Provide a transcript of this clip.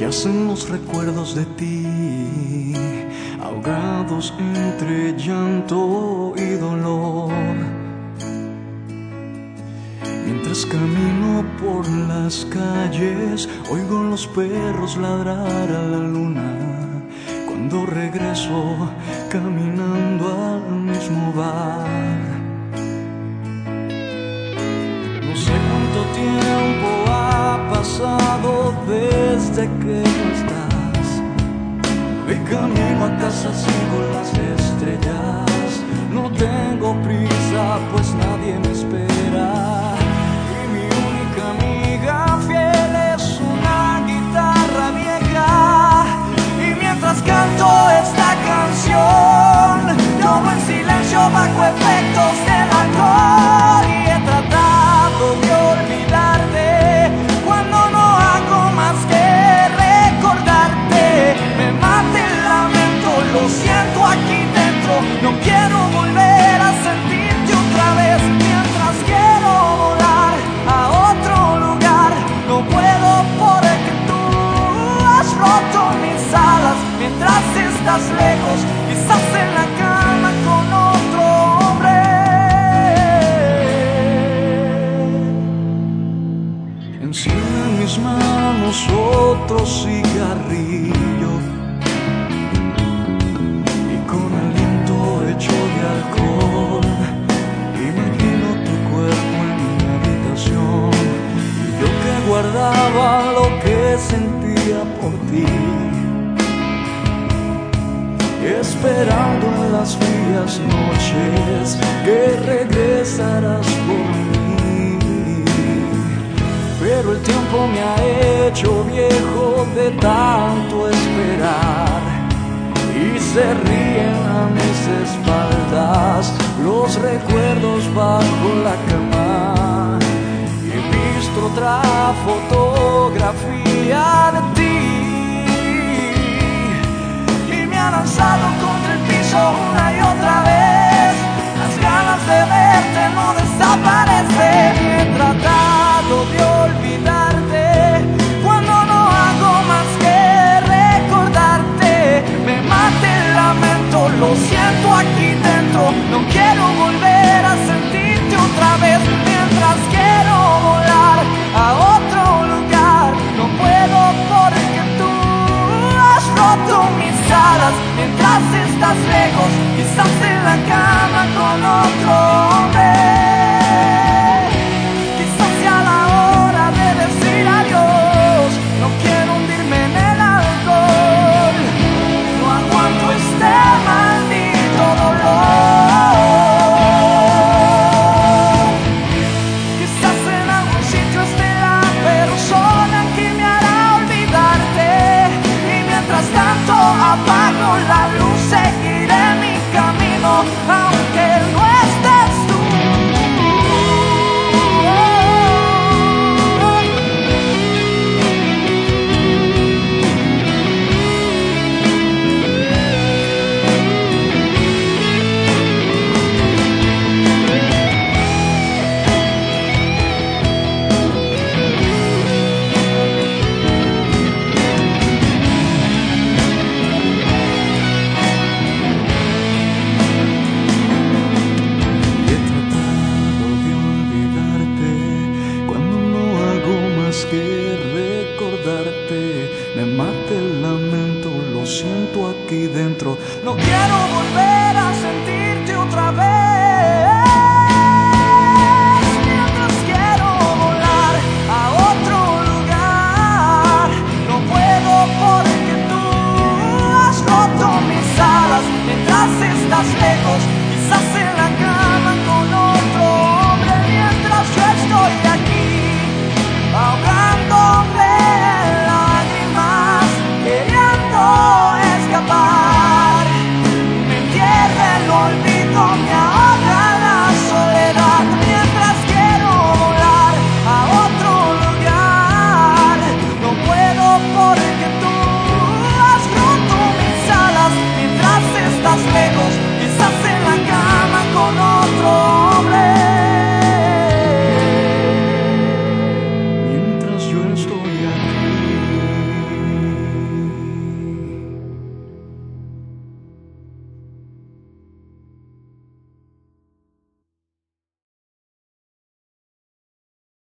Nacen los recuerdos de ti, ahogados entre llanto y dolor. Mientras camino por las calles, oigo los perros ladrar a la luna. Cuando regreso caminando al desde que no estás. De camino otro cigarrillo. Y con aliento hecho de alcohol imagino tu cuerpo en mi habitación. Y yo que guardaba lo que sentía por ti. Esperando en las frías noches que regresarás por me ha hecho viejo de tanto esperar y se ríen a mis espaldas los recuerdos bajo la cama. He visto otra fotografía de mientras estás lejos, quizás en la cama con otro hombre. Quizás sea la hora de decir adiós, no quiero hundirme en el alcohol, no aguanto este maldito dolor. Quizás en algún sitio esté la persona que me hará olvidarte y mientras tanto apaga. No quiero volver a sentirte otra vez. Mientras quiero volar a otro lugar, no puedo porque tú has roto mis alas. Mientras estás lejos, quizás en